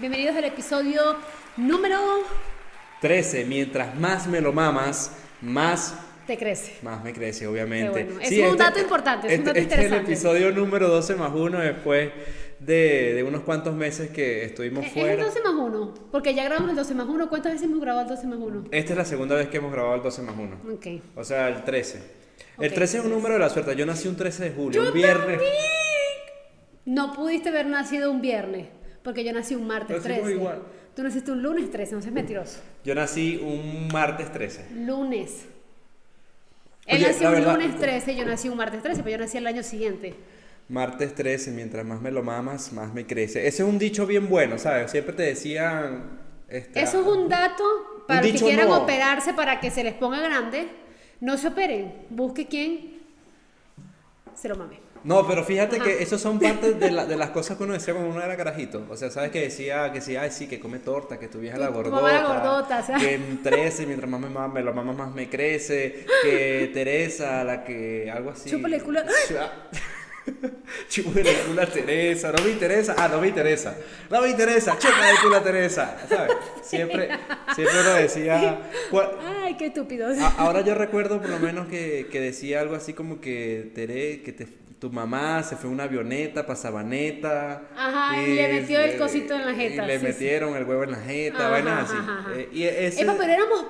Bienvenidos al episodio número 13. Mientras más me lo mamas, más te crece. más me crece, obviamente. Bueno. Es un dato importante, es un este- dato este es el episodio número 12 más 1 después de, de unos cuantos meses que estuvimos Es el fuera. 12 más 1, porque ya grabamos el 12 más 1. ¿Cuántas veces hemos grabado el 12 más 1? Esta es la segunda vez que hemos grabado el 12 más 1. Ok. O sea, el 13. El Ok, 13 es un 13. número de la suerte. Yo nací un 13 de julio, un viernes. No pudiste haber nacido un viernes, porque yo nací un martes Nacimos 13. igual. Tú naciste un lunes 13, no seas mentiroso. Yo nací un martes 13. Lunes. Él Oye, nació un verdad- lunes 13, yo nací un martes 13, pero yo nací el año siguiente. Martes 13, mientras más me lo mamas, más me crece. Ese es un dicho bien bueno, ¿sabes? Siempre te decían... este, Eso es un dato para los que quieran no. operarse para que se les ponga grande. No se operen. Busque quien se lo mame. No, pero fíjate Ajá. que esos son partes de, la- de las cosas que uno decía cuando uno era carajito. O sea, ¿sabes que decía? Que decía, ay, sí, que come torta, que tu vieja la tu gordota. mamá la gordota, sea. Que 13, mientras más me, mama, me lo mama, más me crece. Que Teresa, la que, algo así. Chúpale el culo. Chúpale el culo a Teresa. No me interesa. Ah, no me interesa. No me interesa. Chúpale el culo a Teresa. ¿Sabes? Siempre, siempre uno decía... ¿cuál- Ay, qué estúpido. a- ahora yo recuerdo por lo menos que, que decía algo así como que Tere, que te- tu mamá se fue en una avioneta para Sabaneta. Ajá, y le metió el cosito en la jeta, Y le sí, sí. metieron el huevo en la jeta, Ajá, vainas así. ajá. Eh, y ese, Epa, pero éramos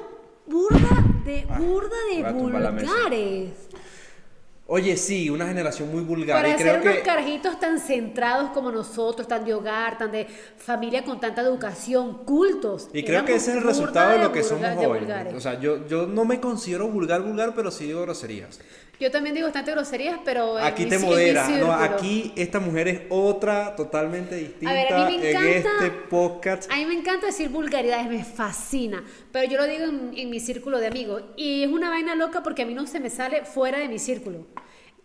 burda de, Ah, burda de a vulgares. Oye, sí, una generación muy vulgar. Para y ser creo unos que carajitos tan centrados como nosotros, tan de hogar, tan de familia con tanta educación, cultos. y creo que ese es el resultado de lo que somos hoy. O sea, yo, yo no me considero vulgar, vulgar, pero sí digo groserías. Yo también digo bastante groserías, pero. en Aquí mi te en modera. No, aquí esta mujer es otra totalmente distinta A ver, a mí me en encanta- este podcast. A mí me encanta decir vulgaridades, me fascina. Pero yo lo digo en, en mi círculo de amigos. Y es una vaina loca porque a mí no se me sale fuera de mi círculo.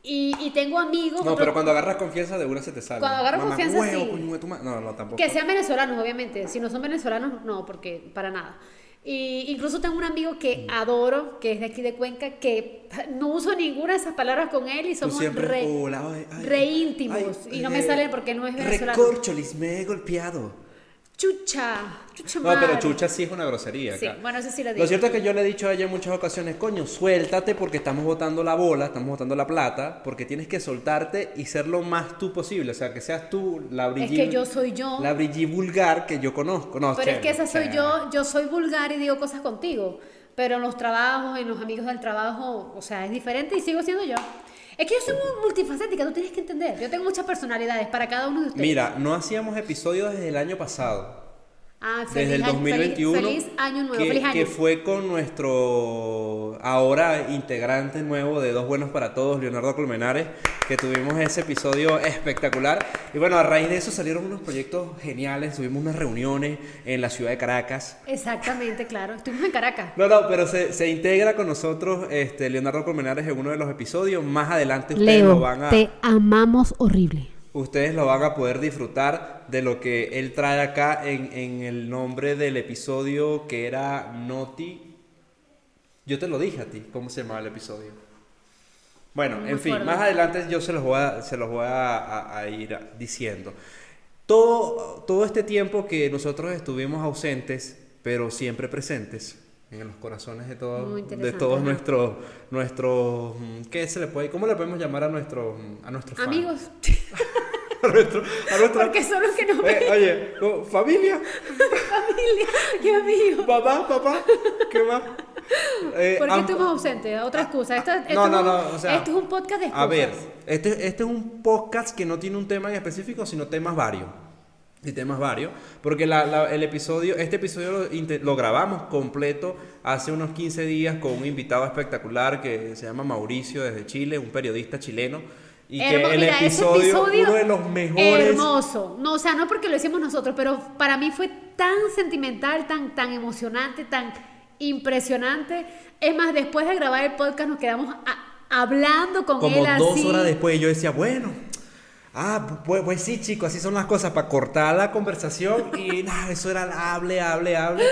Y, y tengo amigos. No, pero cuando agarras confianza de una se te sale. Cuando agarras Mamá, confianza, huevo, sí. coño de tu ma- No, no, tampoco. Que sean venezolanos, obviamente. Si no son venezolanos, no, porque para nada. Y incluso tengo un amigo que adoro, que es de aquí de Cuenca, que no uso ninguna de esas palabras con él y somos siempre, re, hola, ay, ay, re íntimos. ay, y no me eh, salen porque no es venezolano. Recorcholis, me he golpeado. Chucha, chucha No, pero madre. chucha sí es una grosería. Sí, bueno, eso sí lo digo. Lo cierto es que yo le he dicho a ella en muchas ocasiones, coño, suéltate porque estamos botando la bola, estamos botando la plata, porque tienes que soltarte y ser lo más tú posible. O sea, que seas tú la Es Brigitte. que yo soy yo. La Brigitte vulgar que yo conozco. No, Pero es que esa soy chévere. yo, yo soy vulgar y digo cosas contigo. Pero en los trabajos, en los amigos del trabajo, o sea, es diferente y sigo siendo yo. Es que yo soy muy multifacética, tú tienes que entender. Yo tengo muchas personalidades para cada uno de ustedes. Mira, no hacíamos episodios desde el año pasado. Ah, feliz desde el año- 2021 Feliz, feliz año nuevo, que, feliz año. que fue con nuestro ahora integrante nuevo de Dos Buenos para Todos, Leonardo Colmenares, que tuvimos ese episodio espectacular. Y bueno, a raíz de eso salieron unos proyectos geniales, tuvimos unas reuniones en la ciudad de Caracas. Exactamente, claro. Estuvimos en Caracas. No, no, pero se, se integra con nosotros este, Leonardo Colmenares en uno de los episodios. Más adelante ustedes lo van a... te amamos horrible. Ustedes lo van a poder disfrutar de lo que él trae acá en, en el nombre del episodio que era Noti. Yo te lo dije a ti, ¿cómo se llamaba el episodio? Bueno, en fin, más adelante yo se los voy a, se los voy a, a- a ir diciendo. Todo, todo este tiempo que nosotros estuvimos ausentes, pero siempre presentes en los corazones de todos, de todos nuestros, nuestros, ¿qué se le puede, cómo le podemos llamar a nuestros, a nuestros fans? A nuestro, a nuestro- porque son los que nos Eh, ven. oye, co- familia, Familia y amigos. papá, papá, ¿qué va? Eh, ¿Por qué estuvimos ausentes? Otra excusa. Esto, esto No, no, un- no, o sea, esto es un podcast de excusas. A ver, este, este es un podcast que no tiene un tema en específico, sino temas varios. Y temas varios. Porque la- la- el episodio, este episodio lo, lo grabamos completo hace unos 15 días con un invitado espectacular que se llama Mauricio desde Chile, un periodista chileno. Y Hermo- que el mira, ese episodio, episodio uno de los mejores. Hermoso. No, o sea, no porque lo hicimos nosotros, pero para mí fue tan sentimental, tan, tan emocionante, tan impresionante. Es más, después de grabar el podcast nos quedamos a- hablando con Como él dos así. horas después yo decía, bueno, Ah, pues, pues sí, chicos, así son las cosas, para cortar la conversación y nada, eso era hable, hable, hable.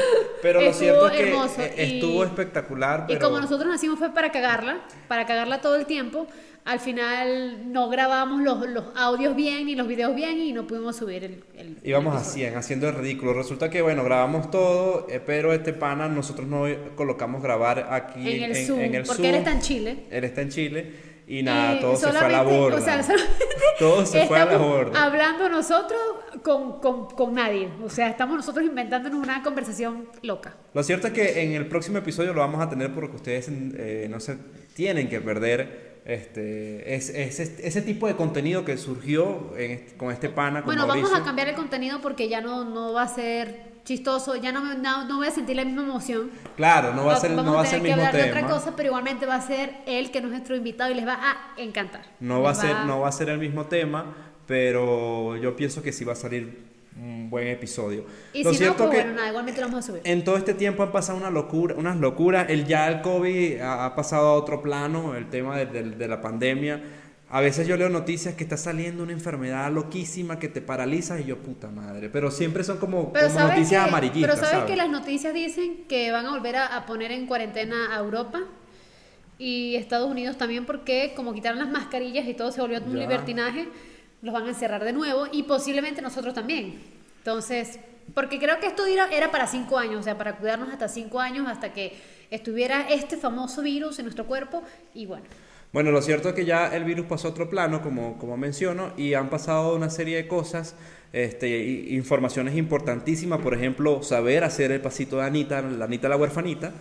Pero lo cierto es que hermoso eh, y- estuvo espectacular. Y Pero... como nosotros nacimos fue para cagarla, para cagarla todo el tiempo, al final no grabamos los, los audios bien ni los videos bien y no pudimos subir el... el Íbamos el a episodio. 100, haciendo el ridículo. Resulta que, bueno, grabamos todo, eh, pero este pana nosotros no colocamos grabar aquí En el Zoom, en el porque Zoom. él está en Chile. Él está en Chile y nada, Y todo se fue a la borda. O sea, Todo se fue a la borda. Hablando nosotros con, con, con nadie. O sea, estamos nosotros inventándonos una conversación loca. Lo cierto es que en el próximo episodio lo vamos a tener porque ustedes eh, no se tienen que perder este, es, es- es- ese tipo de contenido que surgió en con este pana, con Bueno, Mauricio. vamos a cambiar el contenido porque ya no, no va a ser chistoso, ya no, me- no, no voy a sentir la misma emoción. Claro, no va a ser, Vamos no va a ser el tener que mismo hablar de tema. otra cosa, pero igualmente va a ser él que es nuestro invitado y les va a encantar. No va, a ser, no va a ser el mismo tema, pero yo pienso que sí va a salir un buen episodio. Y Lo si no, cierto pues que bueno, nada, igualmente lo vamos a subir. en todo este tiempo han pasado una locura, unas locuras. El, ya el COVID ha, ha pasado a otro plano, el tema de, de- de la pandemia. A veces yo leo noticias que está saliendo una enfermedad loquísima que te paraliza y yo, puta madre. Pero siempre son como, como noticias que, amarillistas. pero sabes ¿sabes? que las noticias dicen que van a volver a, a poner en cuarentena a Europa y Estados Unidos también porque como quitaron las mascarillas y todo se volvió un Ya. libertinaje, los van a encerrar de nuevo y posiblemente nosotros también. Entonces, porque creo que esto era para cinco años, o sea, para cuidarnos hasta cinco años hasta que estuviera este famoso virus en nuestro cuerpo y bueno. Bueno, lo cierto es que ya el virus pasó a otro plano, como, como menciono, y han pasado una serie de cosas, este, informaciones importantísimas, por ejemplo, saber hacer el pasito de Anita, la Anita la huerfanita,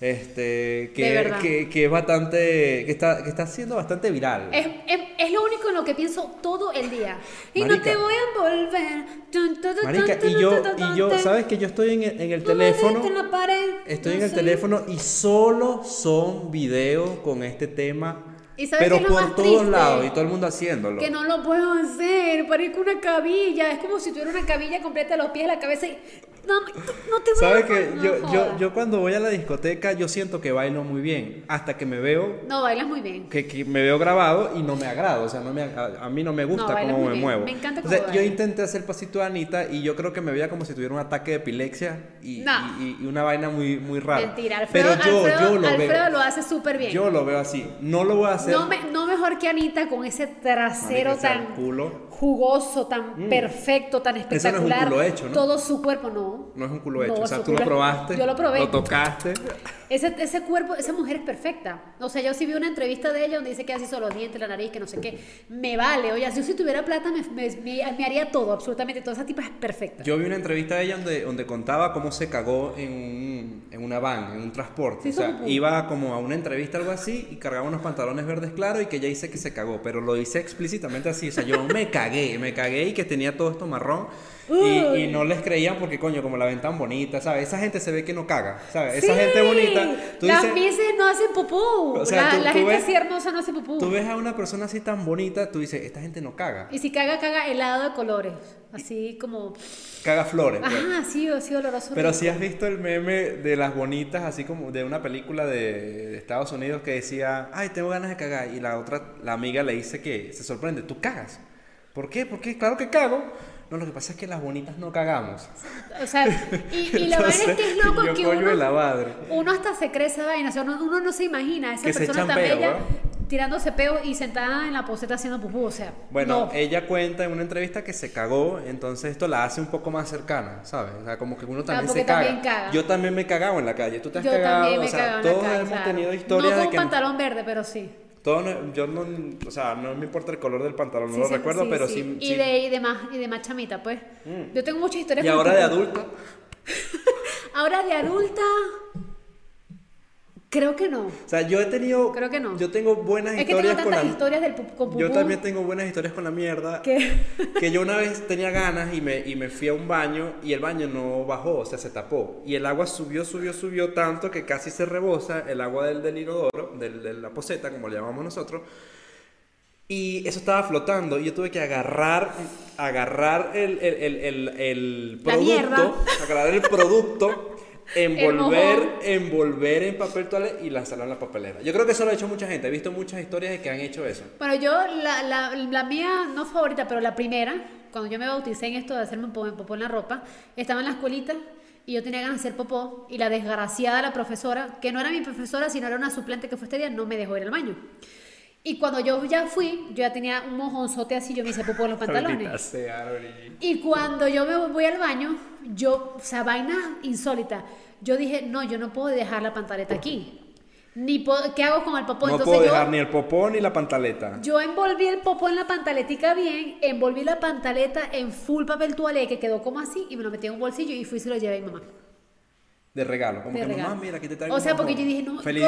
este, que, que, que es bastante, que está, que está siendo bastante viral. Es, es, es lo único en lo que pienso todo el día. Y no Marica. te voy a volver. Marica, y yo, y yo. ¿sabes que yo estoy en el, en el teléfono? en la pared, Estoy no en el teléfono y solo son videos con este tema, ¿Y sabes pero qué es lo por más todos lados y todo el mundo haciéndolo. Que no lo puedo hacer, parezco una cabilla. Es como si tuviera una cabilla completa de los pies a la cabeza y. No, te voy ¿Sabes a que no yo, yo, cuando voy a la discoteca yo siento que bailo muy bien hasta que me veo No, bailas muy bien. que, que me veo grabado y no me agrada, o sea, no me, a, a mí no me gusta No, cómo me bien. muevo. Me encanta O cómo sea, yo intenté hacer pasito de Anita y yo creo que me veía como si tuviera un ataque de epilepsia y, y- y una vaina muy, muy rara. Mentira, Alfredo, Pero yo, Alfredo, yo lo Alfredo veo. lo hace súper bien. Yo lo veo así. No lo voy a hacer. no, me- mejor que Anita con ese trasero ese tan culo. Jugoso, tan perfecto, tan Eso no es un espectacular. culo hecho, ¿no? Todo su cuerpo, no. No es un culo hecho. No, o sea, tú lo probaste. Yo lo probé. Lo tocaste. Ese, ese cuerpo, esa mujer es perfecta. O sea, yo sí vi una entrevista de ella donde dice que así son los dientes, la nariz, que no sé qué. Me vale. Oye, yo si tuviera plata me, me- me- me haría todo, absolutamente todo. Esa tipa es perfecta. Yo vi una entrevista de ella donde, donde contaba cómo se cagó en, un- en una van, en un transporte. Sí, o sea, iba como a una entrevista algo así y cargaba unos pantalones verdes claros y que ella dice que se cagó, pero lo dice explícitamente así. O sea, yo me cagué, me cagué y que tenía todo esto marrón. Y, y no les creían porque, coño, como la ven tan bonita, ¿sabes? Esa gente se ve que no caga, ¿sabes? Esa Sí, gente bonita. Tú Las dices, mises no hacen pupú. O sea, la tú- la tú gente ves- así hermosa no hace pupú. tú ves a una persona así tan bonita, tú dices, esta gente no caga. Y si caga, caga helado de colores. Así como. Caga flores. pues. Ajá, sí, así oloroso. Pero si has visto el meme de las bonitas, así como de una película de, de Estados Unidos que decía, ay, tengo ganas de cagar. Y la otra, la amiga le dice que se sorprende, ¿tú cagas? ¿Por qué? Porque claro que cago. No, lo que pasa es que las bonitas no cagamos. O sea, y, y la vaina es que es loco que uno, de la madre. uno hasta se cree esa vaina. O sea, uno, uno no se imagina a esa Que persona tan peo, bella ¿no? tirándose peo y sentada en la poseta haciendo pupú. O sea, Bueno, no. ella cuenta en una entrevista que se cagó, entonces esto la hace un poco más cercana, ¿sabes? O sea, como que uno también se caga. también caga. Yo también me he cagado en la calle. Tú te has Yo cagado, también me o sea, cagado en la todos calle, hemos claro. tenido historias No de con que pantalón verde, pero sí. Todo no- yo no, o sea, no me importa el color del pantalón, no Sí, lo sí, recuerdo, sí, pero sí. Y. Mm. De, y, de más, y de más chamita, pues. Yo tengo muchas historias Y ahora de pupú. adulto, Ahora de adulta. Creo que no. o sea, yo he tenido, Creo que no. yo tengo buenas Es que tengo historias con tantas la, historias del con yo también tengo buenas historias con la mierda, que que yo una vez tenía ganas y me, y me fui a un baño y el baño no bajó, o sea, se tapó. Y el agua subió, subió, subió tanto que casi se rebosa el agua del, del inodoro, del, de la poseta, como le llamamos nosotros. Y eso estaba flotando y yo tuve que agarrar, agarrar el, el, el, el, el La mierda. producto, agarrar el producto envolver, envolver en papel toalé y lanzarlo en la papelera. Yo creo que eso lo ha hecho mucha gente. He visto muchas historias de que han hecho eso. Bueno, yo, la, la, la mía, no favorita, pero la primera, cuando yo me bauticé en esto de hacerme un popó en la ropa, estaba en la escuelita y yo tenía ganas de hacer popó y la desgraciada, la profesora, que no era mi profesora, sino era una suplente que fue este día, no me dejó ir al baño. Y cuando yo ya fui, yo ya tenía un mojonzote así, yo me hice popó en los pantalones. sea. Y cuando yo me voy al baño, yo, o sea, vaina insólita. Yo dije, no, yo no puedo dejar la pantaleta aquí. Ni puedo- ¿Qué hago con el popó? No Entonces puedo yo, dejar ni el popó ni la pantaleta. yo envolví el popó en la pantaletica bien, envolví la pantaleta en full papel toalé que quedó como así y me lo metí en un bolsillo y fui y se lo llevé a mi mamá. De regalo. Como de que regalo. mamá, mira, aquí te traigo O un sea, porque yo dije, no, Feliz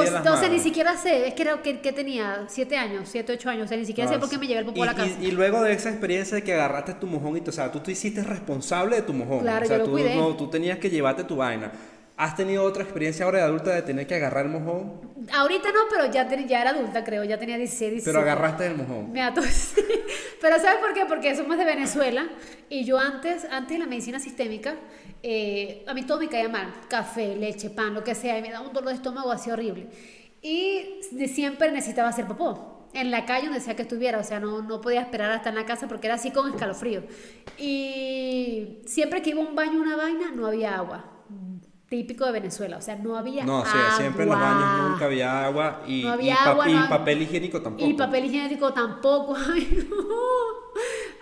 ni siquiera sé, es que, era, que, que tenía 7 años, 7, 8 años, o sea, ni siquiera sé Ah, por qué me llevé el popó a la casa. Y, y luego de esa experiencia de que agarraste tu mojón y o sea, tú te hiciste responsable de tu mojón. Claro, o sea, yo lo tú, cuidé. no, tú tenías que llevarte tu vaina. ¿Has tenido otra experiencia ahora de adulta de tener que agarrar el mojón? Ahorita no, pero ya, ten- ya era adulta, creo, ya tenía 16, 17. Pero agarraste el mojón. Me ató, sí. Pero ¿sabes por qué? Porque somos de Venezuela y yo antes, antes de la medicina sistémica, eh, a mí todo me caía mal. Café, leche, pan, lo que sea, y me daba un dolor de estómago así horrible. Y de siempre necesitaba hacer popó. En la calle donde sea que estuviera, o sea, no, no podía esperar hasta en la casa porque era así con escalofrío. Y siempre que iba a un baño, una vaina, no había agua. Típico de Venezuela, o sea, no había No, agua. sea, siempre en los baños nunca había agua y, No había y pa- agua, y no- papel higiénico tampoco. Y papel higiénico tampoco. Ay, no.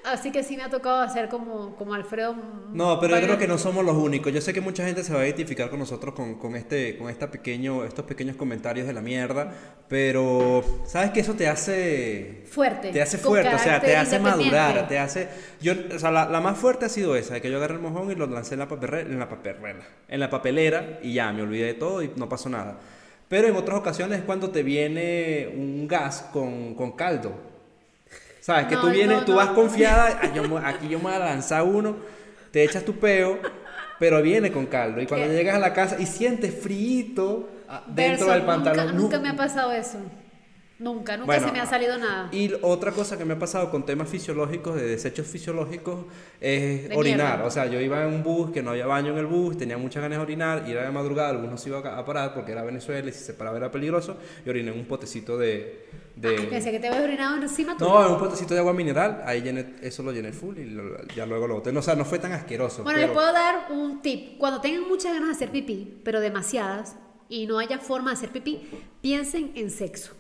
Así que sí me ha tocado hacer como, como Alfredo. No, pero yo creo que no somos los únicos. Yo sé que mucha gente se va a identificar con nosotros con, con este, con esta pequeño, estos pequeños comentarios de la mierda, pero sabes que eso te hace Fuerte. te hace fuerte, o sea, te hace madurar, te hace yo, o sea, la, la más fuerte ha sido esa, de que yo agarré el mojón y lo lancé en la papelera, en la papelera, en la papelera y ya me olvidé de todo y no pasó nada. Pero en otras ocasiones es cuando te viene un gas con, con caldo. ¿Sabes? Que No, tú vienes, no, tú no. vas confiada, "Ay, yo me- aquí yo me voy a lanzar uno, te echas tu peo, pero viene con caldo. Y cuando ¿Qué? llegas a la casa y sientes frío dentro Verso, del pantalón. Nunca, nunca no. me ha pasado eso. Nunca, nunca Bueno, se me ha salido nada. Y otra cosa que me ha pasado con temas fisiológicos, de desechos fisiológicos, es De orinar. mierda. O sea, yo iba en un bus que no había baño en el bus, tenía muchas ganas de orinar, y era de madrugada, algunos se iban a parar porque era Venezuela y si se paraba era peligroso, y oriné en un potecito de... de- Ay, pensé que te habías orinado encima tuyo. no, en un potecito de agua mineral, ahí llené, eso lo llené full y lo- ya luego lo boté. No, o sea, no fue tan asqueroso. Bueno, pero- les puedo dar un tip. Cuando tengan muchas ganas de hacer pipí, pero demasiadas, y no haya forma de hacer pipí, piensen en sexo.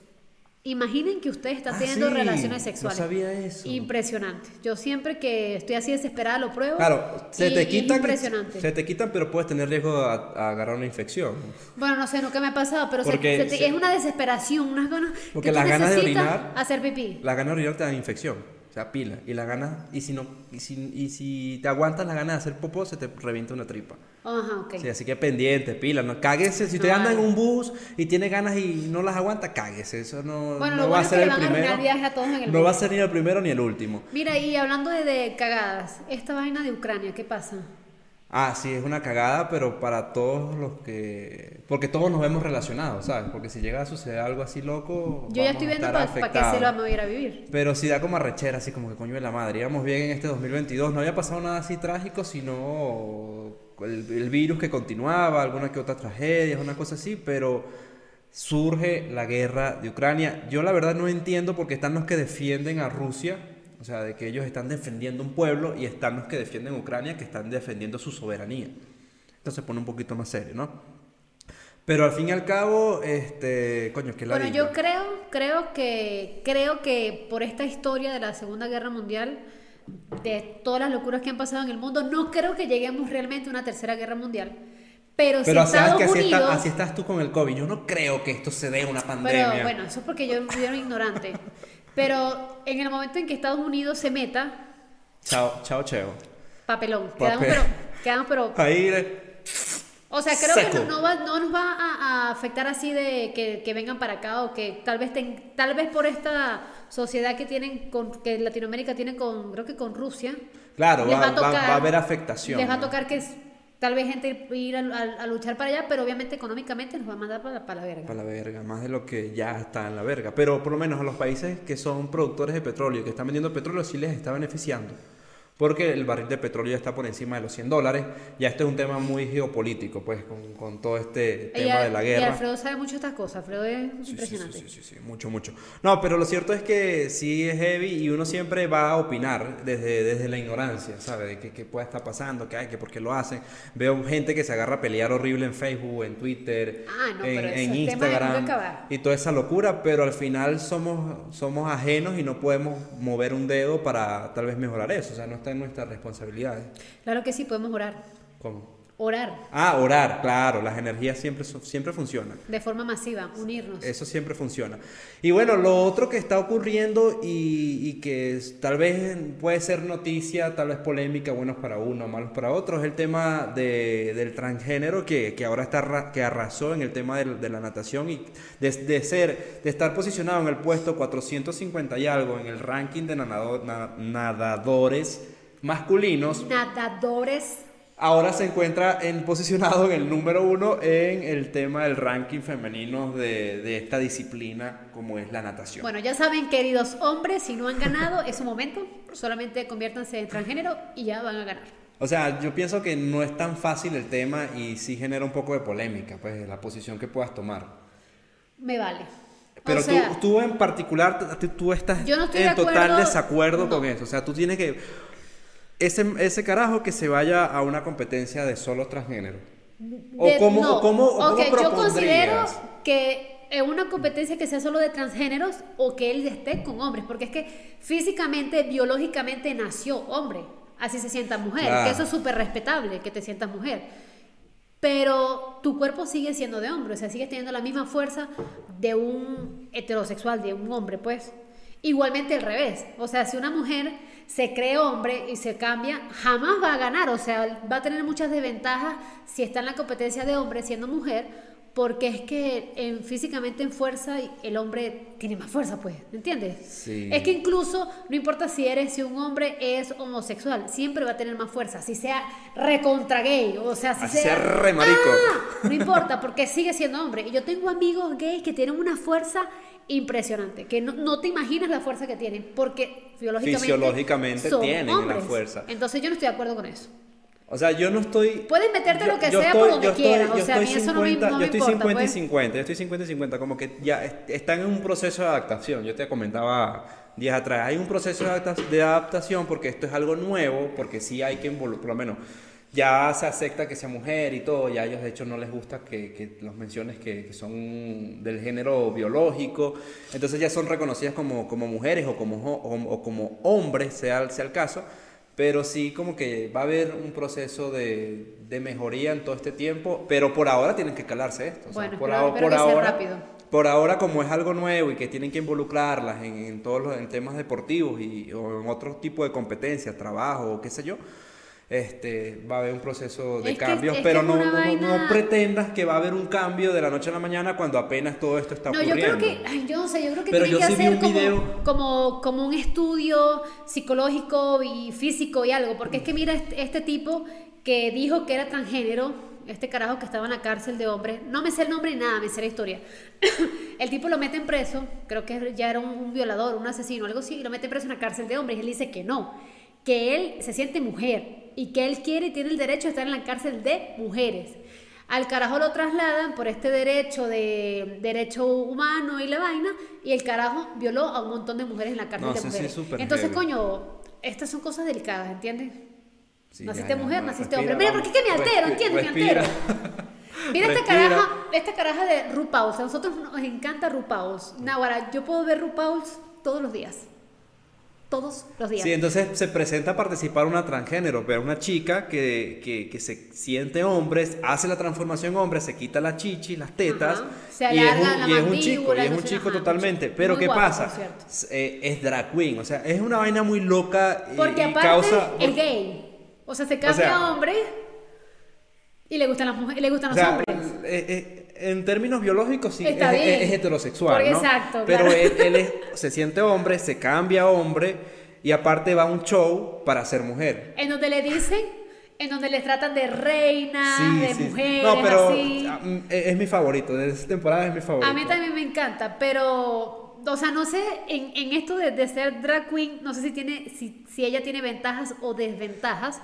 Imaginen que ustedes están Ah, teniendo sí, relaciones sexuales. No sabía eso. Impresionante. Yo siempre que estoy así desesperada lo pruebo. Claro, se y- te quitan. Es impresionante. Se te quitan, pero puedes tener riesgo a, a agarrar una infección. Bueno, no sé, nunca me ha pasado, pero se- Porque se te- se- es una desesperación, unas ganas. Porque que las ganas de orinar- Hacer pipí. Las ganas de orinar te dan infección. O sea, pila. Y las ganas. Y si no. Y si, y si te aguantas las ganas de hacer popó, se te revienta una tripa. Ajá, ok. Sí, así que pendiente, pila. No cáguese. Si usted anda en un bus y tiene ganas y no las aguanta, cáguese. Eso no, Bueno, no va bueno a ser el primero. a todos en el no bus. va a ser ni el primero ni el último. Mira, y hablando de, de cagadas, esta vaina de Ucrania, ¿qué pasa? Ah, sí, es una cagada, pero para todos los que... Porque todos nos vemos relacionados, ¿sabes? Porque si llega a suceder algo así loco... Yo ya estoy viendo para qué se lo vamos a ir a vivir. Pero sí da como arrechera, así como que coño de la madre. Íbamos bien en este 2022, no había pasado nada así trágico, sino el, el virus que continuaba, alguna que otra tragedia, una cosa así, pero surge la guerra de Ucrania. Yo la verdad no entiendo por qué están los que defienden a Rusia, o sea, de que ellos están defendiendo un pueblo y están los que defienden Ucrania que están defendiendo su soberanía. Entonces se pone un poquito más serio, ¿no? Pero al fin y al cabo, este, coño, que la Bueno, yo creo, creo que, creo que por esta historia de la Segunda Guerra Mundial, de todas las locuras que han pasado en el mundo, no creo que lleguemos realmente a una tercera guerra mundial. Pero, Pero si sabes que así, Unidos, está- así estás tú con el COVID. Yo no creo que esto se dé una pandemia. pero bueno, eso es porque yo, yo era ignorante. Pero en el momento en que Estados Unidos se meta, Chao, chao, cheo. papelón, quedamos pero, quedamos pero Ahí, eh, O sea, creo que no, no va- no nos va a, a afectar así de que, que vengan para acá o que tal vez ten- tal vez por esta sociedad que tienen con que Latinoamérica tiene con creo que con Rusia. claro, va, a haber afectación. Les va a tocar que tal vez gente ir a, a- luchar para allá, pero obviamente económicamente nos va a mandar para, para la verga. Para la verga, más de lo que ya está en la verga. Pero por lo menos a los países que son productores de petróleo, que están vendiendo petróleo, sí les está beneficiando. Porque el barril de petróleo ya está por encima de los 100 dólares. Ya esto es un tema muy geopolítico, pues, con, con todo este tema Ella- de la Y guerra. Alfredo sabe mucho estas cosas. Alfredo es Sí, impresionante. Sí, sí, sí, sí, mucho, mucho. No, pero lo cierto es que sí es heavy y uno siempre va a opinar desde, desde la ignorancia, ¿sabe? De qué, qué puede estar pasando, qué hay, que por qué lo hacen. Veo gente que se agarra a pelear horrible en Facebook, en Twitter, Ah, no, en, pero en Instagram y toda esa locura, pero al final somos, somos ajenos y no podemos mover un dedo para tal vez mejorar eso, o sea, no está en nuestras responsabilidades. Claro que sí, podemos orar. ¿Cómo? Orar Ah, orar, claro, las energías siempre, siempre funcionan. de forma masiva, unirnos. Eso siempre funciona. Y bueno, lo otro que está ocurriendo y, y que es- tal vez puede ser noticia, tal vez polémica, buenos para uno, malos para otro, es el tema de- del transgénero que, que ahora está que arrasó en el tema de, la natación y de, de ser, de estar posicionado en el puesto 450 y algo en el ranking de nadadores masculinos. Nadadores. Ahora se encuentra en, posicionado en el número uno en el tema del ranking femenino de, de esta disciplina como es la natación. Bueno, ya saben, queridos hombres, si no han ganado, es su momento. Solamente conviértanse en transgénero y ya van a ganar. O sea, yo pienso que no es tan fácil el tema y sí genera un poco de polémica, pues la posición que puedas tomar. Me vale. Pero o sea, tú, tú en particular, tú, estás Yo no estoy en de total acuerdo- desacuerdo no. con eso. O sea, tú tienes que... Ese, ese carajo que se vaya a una competencia de solo transgénero. O de- cómo, no. o cómo, o cómo Ok, yo considero que en una competencia que sea solo de transgéneros o que él esté con hombres, porque es que físicamente, biológicamente nació hombre, así se sienta mujer, Claro. que eso es súper respetable, que te sientas mujer. Pero tu cuerpo sigue siendo de hombre, o sea, sigues teniendo la misma fuerza de un heterosexual, de un hombre, pues. Igualmente al revés, o sea, si una mujer se cree hombre y se cambia, jamás va a ganar, o sea, va a tener muchas desventajas si está en la competencia de hombre siendo mujer, porque es que en, físicamente en fuerza el hombre tiene más fuerza, pues, ¿me entiendes? Sí. Es que incluso no importa si eres, si un hombre es homosexual, siempre va a tener más fuerza, si sea recontra gay, o sea, si Así sea, sea re marico. ¡Ah! no importa, porque sigue siendo hombre. Y yo tengo amigos gays que tienen una fuerza impresionante, que no, no te imaginas la fuerza que tienen, porque biológicamente, Fisiológicamente son tienen la hombres. fuerza. Entonces yo no estoy de acuerdo con eso. O sea, yo no estoy. Puedes meterte yo- lo que sea estoy- por donde quieras, o sea, a mí eso no me- 50, no me Yo estoy importa, 50 pues. y 50, yo estoy 50 y 50, como que ya est- están en un proceso de adaptación. Yo te comentaba días atrás, hay un proceso de adaptación porque esto es algo nuevo, porque sí hay que involucrar, por lo menos. Ya se acepta que sea mujer y todo, ya a ellos de hecho no les gusta que, que los menciones que, que son del género biológico, entonces ya son reconocidas como, como mujeres o como, jo- o, o como hombres, sea, sea el caso, pero sí como que va a haber un proceso de, de mejoría en todo este tiempo, pero por ahora tienen que calarse esto. o sea, Bueno, por, espero por ahora, rápido. por ahora como es algo nuevo y que tienen que involucrarlas en, en todos los en temas deportivos y, o en otro tipo de competencias, trabajo o qué sé yo, este, va a haber un proceso de Es cambios, que pero no, no- vaina- no pretendas que va a haber un cambio de la noche a la mañana cuando apenas todo esto está No, yo ocurriendo. creo que, ay, yo no sé, yo creo que Pero tienen yo que sí hacer como, video- como, como un estudio psicológico y físico y algo, porque es que mira este, este tipo que dijo que era transgénero, este carajo que estaba en la cárcel de hombres, no me sé el nombre ni nada, me sé la historia. el tipo lo meten preso, creo que ya era un, un violador, un asesino, algo así, y lo meten preso en la cárcel de hombres y él dice que no, que él se siente mujer y que él quiere y tiene el derecho de estar en la cárcel de mujeres. Al carajo lo trasladan por este derecho de derecho humano y la vaina, y el carajo violó a un montón de mujeres en la cárcel No, de sí, sí, mujeres. súper Entonces, heavy. coño, estas son cosas delicadas, ¿entiendes? Sí, naciste ya, ya, mujer, no, naciste respira, hombre. Mira, ¿por qué que me altero? ¿Entiendes? Me respira. altero. Mira esta caraja, esta caraja de RuPaul. A nosotros nos encanta RuPaul. Nahuara, yo puedo ver RuPaul todos los días. Todos los días. Sí, entonces se presenta a participar una transgénero, pero una chica que, que, que se siente hombre, hace la transformación hombre, se quita la chichi, las tetas. Se y es un, la y es un chico, y es un chico ajá, totalmente. Pero ¿qué guapo, pasa? eh, es drag queen, o sea, es una vaina muy loca y, Porque y aparte causa... es gay. O sea, se cambia sea, a hombre y le gustan las mujeres, le gustan O los sea, hombres. eh, eh, en términos biológicos sí, es, es- heterosexual, Porque ¿no? exacto, Pero claro. él, él es- se siente hombre, se cambia a hombre y aparte va a un show para ser mujer. En donde le dicen, en donde les tratan de reinas, Sí, de sí. mujeres, No, pero así. ah, mm, es, es mi favorito, de esta temporada es mi favorito. A mí también me encanta, pero o sea, no sé, en, en esto de, de ser drag queen, no sé si, tiene, si, si ella tiene ventajas o desventajas,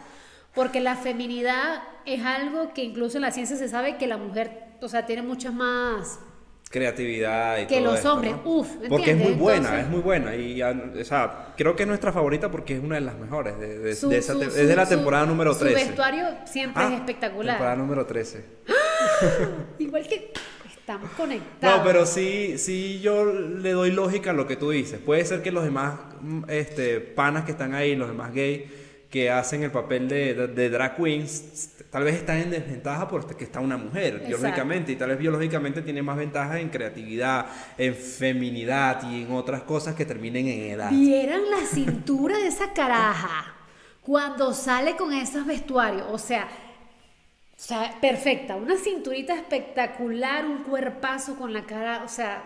porque la feminidad es algo que incluso en la ciencia se sabe que la mujer, o sea, tiene muchas más creatividad y que todo los esto, hombres. ¿no? Uf, Porque es muy buena, Entonces- es muy buena. Y, ah, o sea, creo que es nuestra favorita porque es una de las mejores. De, de- Su- de esa su- te- su- es de la su- temporada número 13. Su vestuario siempre Ah, es espectacular. Temporada número 13. Igual que estamos conectados. No, pero sí, sí yo le doy lógica a lo que tú dices. Puede ser que los demás mm, este, panas que están ahí, los demás gays, que hacen el papel de, de- de drag queens, tal vez están en desventaja porque está una mujer, Exacto. biológicamente, y tal vez biológicamente tiene más ventaja en creatividad, en feminidad y en otras cosas que terminen en edad. Vieran la cintura de esa caraja cuando sale con esos vestuarios. O sea, o sea, perfecta. Una cinturita espectacular, un cuerpazo con la cara. O sea,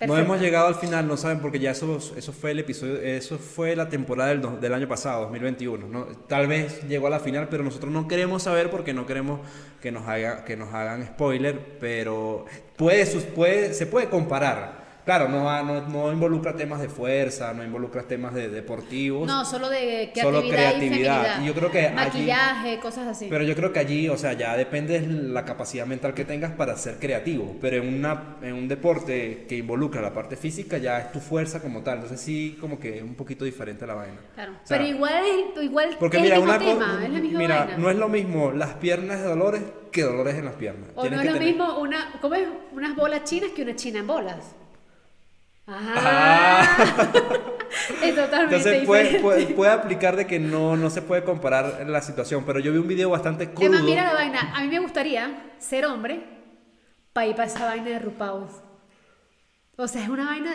No hemos llegado al final, no saben, porque ya eso, eso fue el episodio, eso fue la temporada del, año pasado, 2021. ¿no? Tal vez llegó a la final, pero nosotros no queremos saber porque no queremos que nos, haga, que nos hagan spoiler, pero puede, puede, se puede comparar. Claro, no, no, no involucra temas de fuerza, no involucra temas de deportivos. No, solo de creatividad, Solo creatividad. Y yo creo que allí- Maquillaje, cosas así. Pero yo creo que allí, o sea, ya depende de la capacidad mental que tengas para ser creativo. Pero en, una, en un deporte que involucra la parte física, ya es tu fuerza como tal. Entonces sí, como que es un poquito diferente la vaina. Claro. O sea, pero igual igual Porque es mira, el mismo una tema, es la misma mira, vaina. no es lo mismo las piernas de Dolores que Dolores en las piernas. O Tienes no es lo tener- mismo una, ¿cómo es? unas bolas chinas que una china en bolas. Ah. Ah. es totalmente Entonces puede, puede, puede aplicar de que no, no se puede comparar la situación. Pero yo vi un video bastante crudo. Emma, mira la vaina. A mí me gustaría ser hombre para ir para esa vaina de RuPaul. O sea, es una vaina.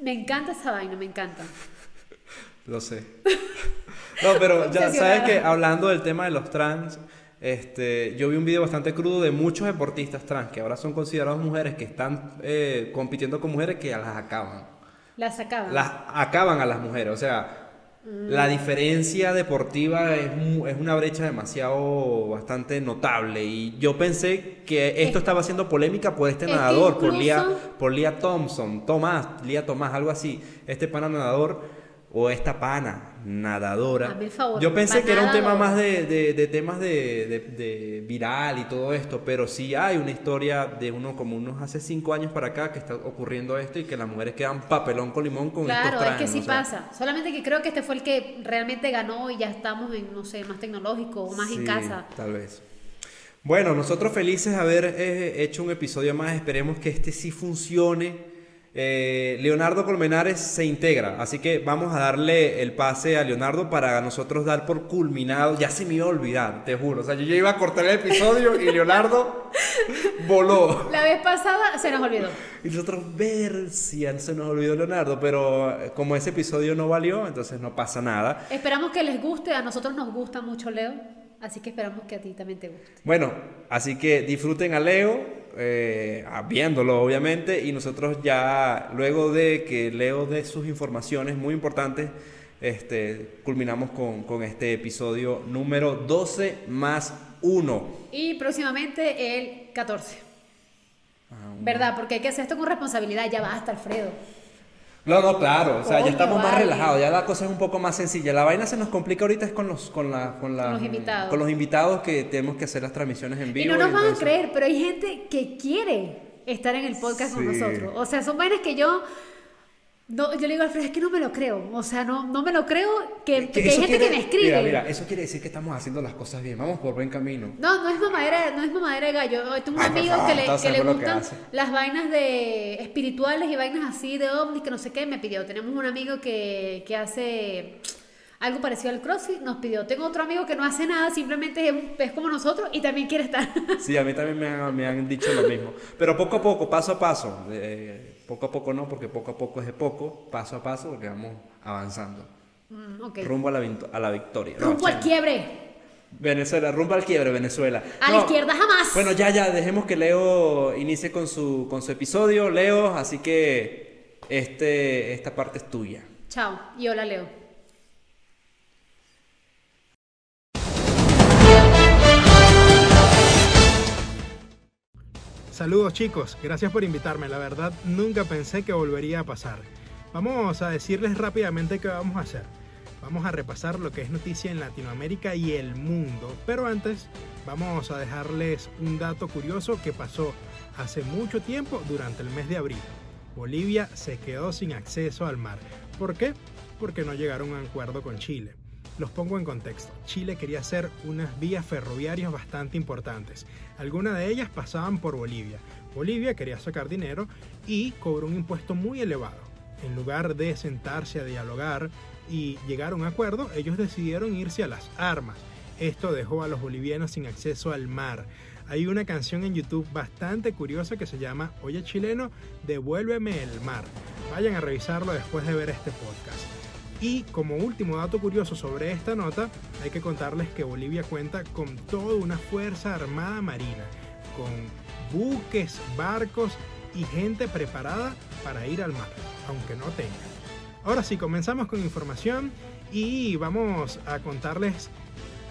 Me encanta esa vaina, me encanta. Lo sé. No, pero ya sabes que hablando del tema de los trans, este, yo vi un video bastante crudo de muchos deportistas trans que ahora son considerados mujeres que están eh, compitiendo con mujeres que las acaban. La sacaban. Las acaban a las mujeres. O sea, la diferencia deportiva es, es una brecha demasiado bastante notable. Y yo pensé que esto Es- estaba haciendo polémica por este es nadador, por Lia, incluso- por Lia Thompson, Tomás, Lia Tomás, algo así. Este pana nadador o esta pana nadadora. Hazme el favor, Yo pensé que era un tema más de, de- de temas de, viral y todo esto, pero sí hay una historia de uno como unos hace cinco años para acá que está ocurriendo esto y que las mujeres quedan papelón con limón con Claro, estos es trans, que sí o sea. pasa. Solamente que creo que este fue el que realmente ganó y ya estamos en, no sé, más tecnológico o más en casa. Tal vez. Bueno, nosotros felices de haber eh, hecho un episodio más. Esperemos que este sí funcione. Eh, Leonardo Colmenares se integra, así que vamos a darle el pase a Leonardo para nosotros dar por culminado. Ya se me iba a olvidar, te juro. O sea, yo ya iba a cortar el episodio y Leonardo voló. La vez pasada se nos olvidó. Y nosotros ver si se nos olvidó Leonardo, pero eh, como ese episodio no valió, entonces no pasa nada. Esperamos que les guste. A nosotros nos gusta mucho Leo. Así que esperamos que a ti también te guste. Bueno, así que disfruten a Leo, eh, viéndolo obviamente, y nosotros ya, luego de que Leo dé sus informaciones muy importantes, este, culminamos con, con este episodio número 12 más 1. Y próximamente el 14. Ah, ¿Verdad? Porque hay que hacer esto con responsabilidad. Ya basta, Alfredo. No, no, claro, o sea, ya estamos más relajados, ya la cosa es un poco más sencilla. La vaina se nos complica ahorita es con los, con la, con la- Con los invitados. con los invitados que tenemos que hacer las transmisiones en vivo. Y no nos van a creer, pero hay gente que quiere estar en el podcast con nosotros. O sea, son vainas que yo. No, yo le digo a Alfredo, es que no me lo creo. O sea, no, no me lo creo que, que hay gente quiere- que me escribe. Mira, mira, eso quiere decir que estamos haciendo las cosas bien, vamos por buen camino. No, no es mamadera, no es mamadera de gallo. Tengo un amigo que le, que le gustan las vainas de espirituales y vainas así de ovnis, que no sé qué, me pidió. Tenemos un amigo que, que hace algo parecido al CrossFit, nos pidió. Tengo otro amigo que no hace nada, simplemente es, es como nosotros y también quiere estar. Sí, a mí también me han, me han dicho lo mismo. Pero poco a poco, paso a paso. eh, poco a poco no, porque poco a poco es de poco. Paso a paso, porque vamos avanzando. Mm. Rumbo a la, a la victoria. Rumbo al quiebre. Venezuela, rumbo al quiebre, Venezuela. A la izquierda jamás. Bueno, ya, ya, dejemos que Leo inicie con su, con su episodio. Leo, así que este, esta parte es tuya. Chao. Y hola, Leo. Saludos chicos, gracias por invitarme. La verdad nunca pensé que volvería a pasar. Vamos a decirles rápidamente qué vamos a hacer. Vamos a repasar lo que es noticia en Latinoamérica y el mundo. Pero antes vamos a dejarles un dato curioso que pasó hace mucho tiempo durante el mes de abril. Bolivia se quedó sin acceso al mar. ¿Por qué? Porque no llegaron a un acuerdo con Chile. Los pongo en contexto. Chile quería hacer unas vías ferroviarias bastante importantes. Algunas de ellas pasaban por Bolivia. Bolivia quería sacar dinero y cobró un impuesto muy elevado. En lugar de sentarse a dialogar y llegar a un acuerdo, ellos decidieron irse a las armas. Esto dejó a los bolivianos sin acceso al mar. Hay una canción en YouTube bastante curiosa que se llama Oye chileno, devuélveme el mar. Vayan a revisarlo después de ver este podcast. Y como último dato curioso sobre esta nota, hay que contarles que Bolivia cuenta con toda una fuerza armada marina, con buques, barcos y gente preparada para ir al mar, aunque no tengan. Ahora sí, comenzamos con información y vamos a contarles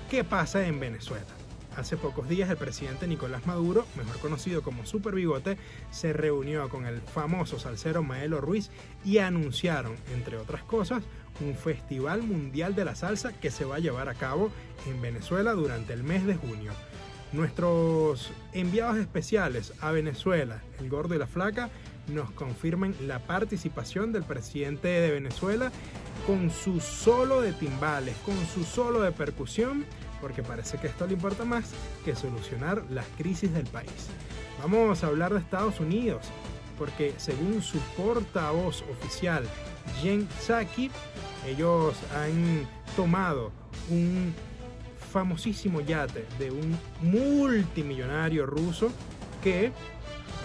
qué pasa en Venezuela. Hace pocos días el presidente Nicolás Maduro, mejor conocido como Super Bigote, se reunió con el famoso salsero Maelo Ruiz y anunciaron, entre otras cosas, un festival mundial de la salsa que se va a llevar a cabo en Venezuela durante el mes de junio. Nuestros enviados especiales a Venezuela, el gordo y la flaca, nos confirman la participación del presidente de Venezuela con su solo de timbales, con su solo de percusión porque parece que esto le importa más que solucionar las crisis del país. Vamos a hablar de Estados Unidos, porque según su portavoz oficial, Jen Psaki, ellos han tomado un famosísimo yate de un multimillonario ruso que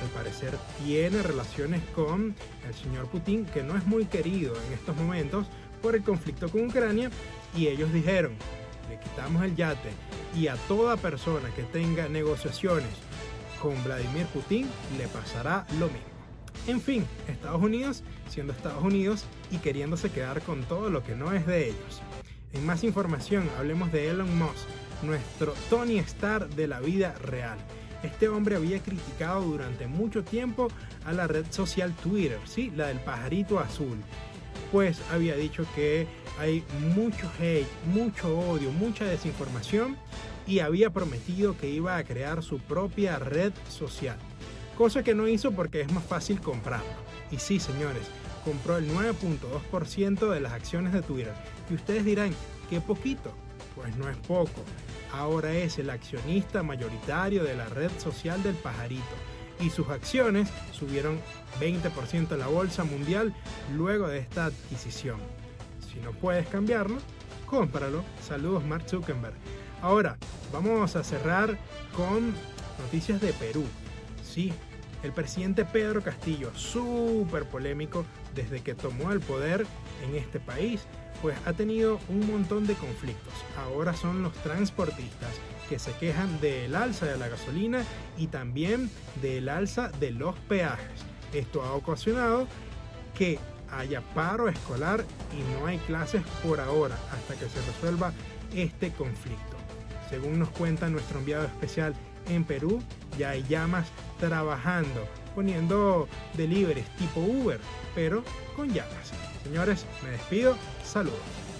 al parecer tiene relaciones con el señor Putin, que no es muy querido en estos momentos por el conflicto con Ucrania, y ellos dijeron, le quitamos el yate y a toda persona que tenga negociaciones con Vladimir Putin le pasará lo mismo. En fin, Estados Unidos siendo Estados Unidos y queriéndose quedar con todo lo que no es de ellos. En más información hablemos de Elon Musk, nuestro Tony Stark de la vida real. Este hombre había criticado durante mucho tiempo a la red social Twitter, ¿sí? la del pajarito azul pues había dicho que hay mucho hate, mucho odio, mucha desinformación y había prometido que iba a crear su propia red social. Cosa que no hizo porque es más fácil comprarlo. Y sí, señores, compró el 9.2% de las acciones de Twitter. Y ustedes dirán, ¿qué poquito? Pues no es poco. Ahora es el accionista mayoritario de la red social del pajarito y sus acciones subieron 20% en la bolsa mundial luego de esta adquisición. Si no puedes cambiarlo, cómpralo. Saludos Mark Zuckerberg. Ahora, vamos a cerrar con noticias de Perú. Sí, el presidente Pedro Castillo, súper polémico desde que tomó el poder en este país, pues ha tenido un montón de conflictos. Ahora son los transportistas que se quejan del alza de la gasolina y también del alza de los peajes. Esto ha ocasionado que haya paro escolar y no hay clases por ahora hasta que se resuelva este conflicto. Según nos cuenta nuestro enviado especial en Perú, ya hay llamas trabajando, poniendo deliveries tipo Uber, pero con llamas. Señores, me despido, saludos.